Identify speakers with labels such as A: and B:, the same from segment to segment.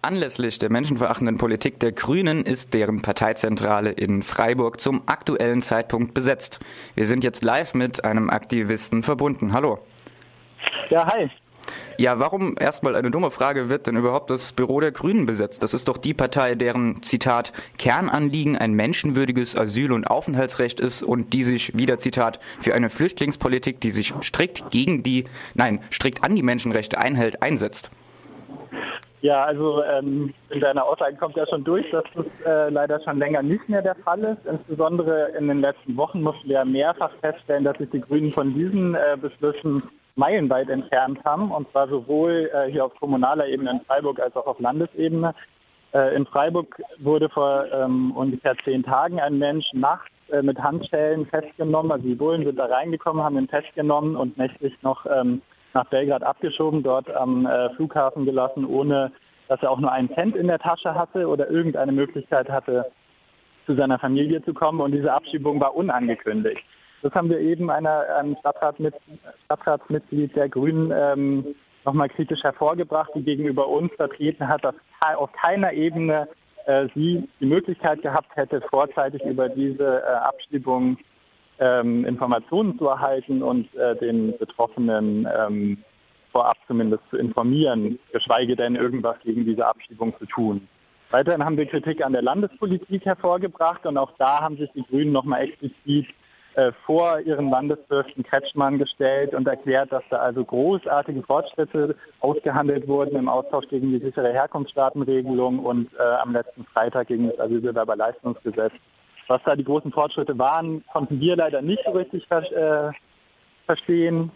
A: Anlässlich der menschenverachtenden Politik der Grünen ist deren Parteizentrale in Freiburg zum aktuellen Zeitpunkt besetzt. Wir sind jetzt live mit einem Aktivisten verbunden. Hallo.
B: Ja, hi.
A: Ja, warum erstmal eine dumme Frage wird denn überhaupt das Büro der Grünen besetzt? Das ist doch die Partei, deren Zitat Kernanliegen ein menschenwürdiges Asyl- und Aufenthaltsrecht ist und die sich wieder Zitat für eine Flüchtlingspolitik, die sich strikt gegen die, nein, strikt an die Menschenrechte einhält, einsetzt.
B: Ja, also ähm, in deiner Aussage kommt ja schon durch, dass das äh, leider schon länger nicht mehr der Fall ist. Insbesondere in den letzten Wochen mussten wir mehrfach feststellen, dass sich die Grünen von diesen äh, Beschlüssen meilenweit entfernt haben. Und zwar sowohl äh, hier auf kommunaler Ebene in Freiburg als auch auf Landesebene. Äh, in Freiburg wurde vor ähm, ungefähr zehn Tagen ein Mensch nachts äh, mit Handschellen festgenommen. Also die Bullen sind da reingekommen, haben ihn festgenommen und nächtlich noch ähm, nach Belgrad abgeschoben, dort am äh, Flughafen gelassen, ohne dass er auch nur einen Cent in der Tasche hatte oder irgendeine Möglichkeit hatte, zu seiner Familie zu kommen. Und diese Abschiebung war unangekündigt. Das haben wir eben einer, einem Stadtrat Stadtratsmitglied der Grünen ähm, nochmal kritisch hervorgebracht, die gegenüber uns vertreten hat, dass auf keiner Ebene äh, sie die Möglichkeit gehabt hätte, vorzeitig über diese äh, Abschiebung ähm, Informationen zu erhalten und äh, den Betroffenen ähm, vorab zumindest zu informieren, geschweige denn irgendwas gegen diese Abschiebung zu tun. Weiterhin haben wir Kritik an der Landespolitik hervorgebracht und auch da haben sich die Grünen nochmal explizit äh, vor ihren Landesfürsten Kretschmann gestellt und erklärt, dass da also großartige Fortschritte ausgehandelt wurden im Austausch gegen die sichere Herkunftsstaatenregelung und äh, am letzten Freitag gegen das Asylbewerberleistungsgesetz. Was da die großen Fortschritte waren, konnten wir leider nicht so richtig ver äh, verstehen.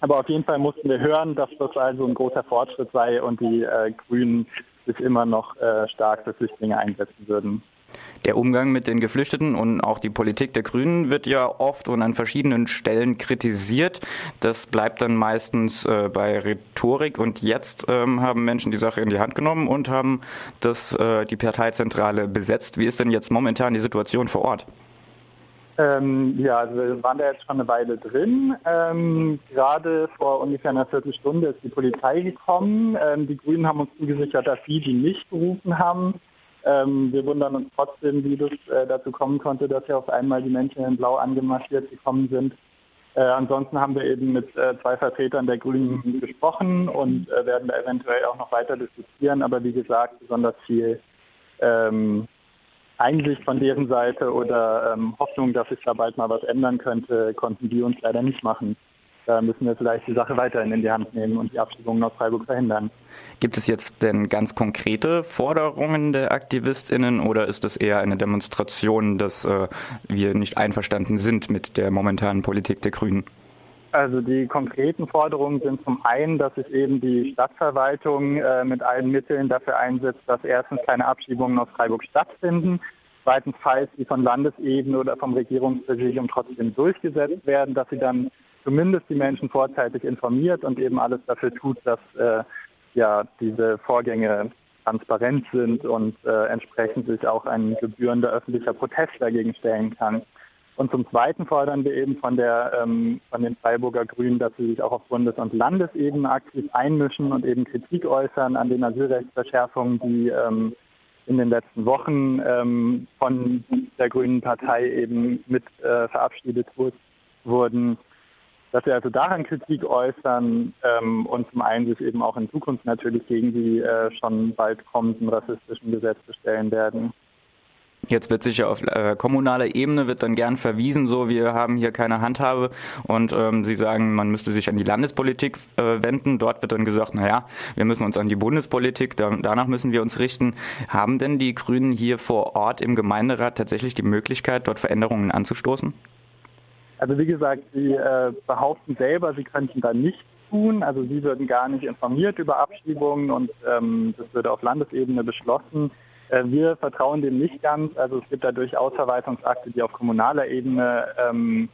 B: Aber auf jeden Fall mussten wir hören, dass das also ein großer Fortschritt sei und die äh, Grünen sich immer noch äh, stark für Flüchtlinge einsetzen würden.
A: Der Umgang mit den Geflüchteten und auch die Politik der Grünen wird ja oft und an verschiedenen Stellen kritisiert. Das bleibt dann meistens äh, bei Rhetorik und jetzt ähm, haben Menschen die Sache in die Hand genommen und haben das, äh, die Parteizentrale besetzt. Wie ist denn jetzt momentan die Situation vor Ort?
B: Ähm, ja, also wir waren da jetzt schon eine Weile drin. Ähm, gerade vor ungefähr einer Viertelstunde ist die Polizei gekommen. Ähm, die Grünen haben uns zugesichert, dass sie die nicht gerufen haben. Ähm, wir wundern uns trotzdem, wie das äh, dazu kommen konnte, dass ja auf einmal die Menschen in Blau angemarschiert gekommen sind. Äh, ansonsten haben wir eben mit äh, zwei Vertretern der Grünen gesprochen und äh, werden da eventuell auch noch weiter diskutieren. Aber wie gesagt, besonders viel ähm, Einsicht von deren Seite oder ähm, Hoffnung, dass sich da bald mal was ändern könnte, konnten die uns leider nicht machen. Da müssen wir vielleicht die Sache weiterhin in die Hand nehmen und die Abschiebungen aus Freiburg verhindern.
A: Gibt es jetzt denn ganz konkrete Forderungen der AktivistInnen oder ist es eher eine Demonstration, dass äh, wir nicht einverstanden sind mit der momentanen Politik der Grünen?
B: Also die konkreten Forderungen sind zum einen, dass sich eben die Stadtverwaltung äh, mit allen Mitteln dafür einsetzt, dass erstens keine Abschiebungen aus Freiburg stattfinden, zweitens, falls sie von Landesebene oder vom Regierungspräsidium trotzdem durchgesetzt werden, dass sie dann zumindest die Menschen vorzeitig informiert und eben alles dafür tut, dass äh, ja diese Vorgänge transparent sind und äh, entsprechend sich auch ein gebührender öffentlicher Protest dagegen stellen kann. Und zum Zweiten fordern wir eben von, der, ähm, von den Freiburger Grünen, dass sie sich auch auf Bundes- und Landesebene aktiv einmischen und eben Kritik äußern an den Asylrechtsverschärfungen, die ähm, in den letzten Wochen ähm, von der Grünen Partei eben mit äh, verabschiedet wurden dass wir also daran Kritik äußern ähm, und zum einen sich eben auch in Zukunft natürlich gegen die äh, schon bald kommenden rassistischen Gesetze stellen werden.
A: Jetzt wird sicher auf äh, kommunaler Ebene wird dann gern verwiesen, so wir haben hier keine Handhabe und ähm, Sie sagen, man müsste sich an die Landespolitik äh, wenden. Dort wird dann gesagt, naja, wir müssen uns an die Bundespolitik, da, danach müssen wir uns richten. Haben denn die Grünen hier vor Ort im Gemeinderat tatsächlich die Möglichkeit, dort Veränderungen anzustoßen?
B: Also wie gesagt, sie äh, behaupten selber, sie könnten da nichts tun. Also sie würden gar nicht informiert über Abschiebungen und ähm, das würde auf Landesebene beschlossen. Äh, wir vertrauen dem nicht ganz. Also es gibt da durchaus Verwaltungsakte, die auf kommunaler Ebene ähm,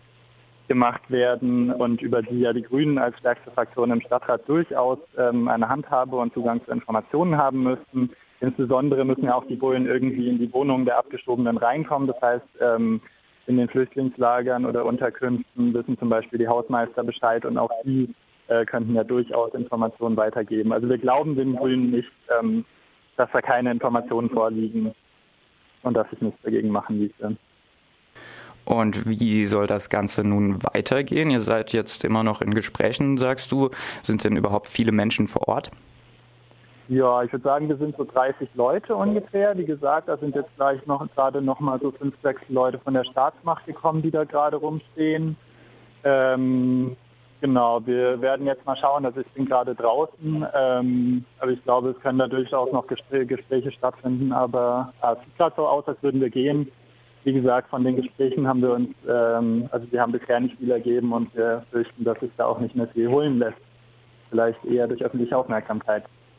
B: gemacht werden und über die ja die Grünen als stärkste Fraktion im Stadtrat durchaus ähm, eine Handhabe und Zugang zu Informationen haben müssten. Insbesondere müssen ja auch die Bullen irgendwie in die Wohnungen der Abgeschobenen reinkommen. Das heißt, ähm, in den Flüchtlingslagern oder Unterkünften wissen zum Beispiel die Hausmeister Bescheid und auch die äh, könnten ja durchaus Informationen weitergeben. Also wir glauben den Grünen nicht, ähm, dass da keine Informationen vorliegen und dass ich nichts dagegen machen ließe.
A: Und wie soll das Ganze nun weitergehen? Ihr seid jetzt immer noch in Gesprächen, sagst du. Sind denn überhaupt viele Menschen vor Ort?
B: Ja, ich würde sagen, wir sind so 30 Leute ungefähr. Wie gesagt, da sind jetzt gleich noch gerade noch mal so fünf, sechs Leute von der Staatsmacht gekommen, die da gerade rumstehen. Ähm, genau, wir werden jetzt mal schauen. Also ich bin gerade draußen, ähm, aber ich glaube, es können da durchaus noch Gespräche stattfinden. Aber es sieht gerade so aus, als würden wir gehen. Wie gesagt, von den Gesprächen haben wir uns, ähm, also wir haben bisher nicht viel ergeben und wir fürchten, dass sich da auch nicht mehr viel holen lässt. Vielleicht eher durch öffentliche Aufmerksamkeit.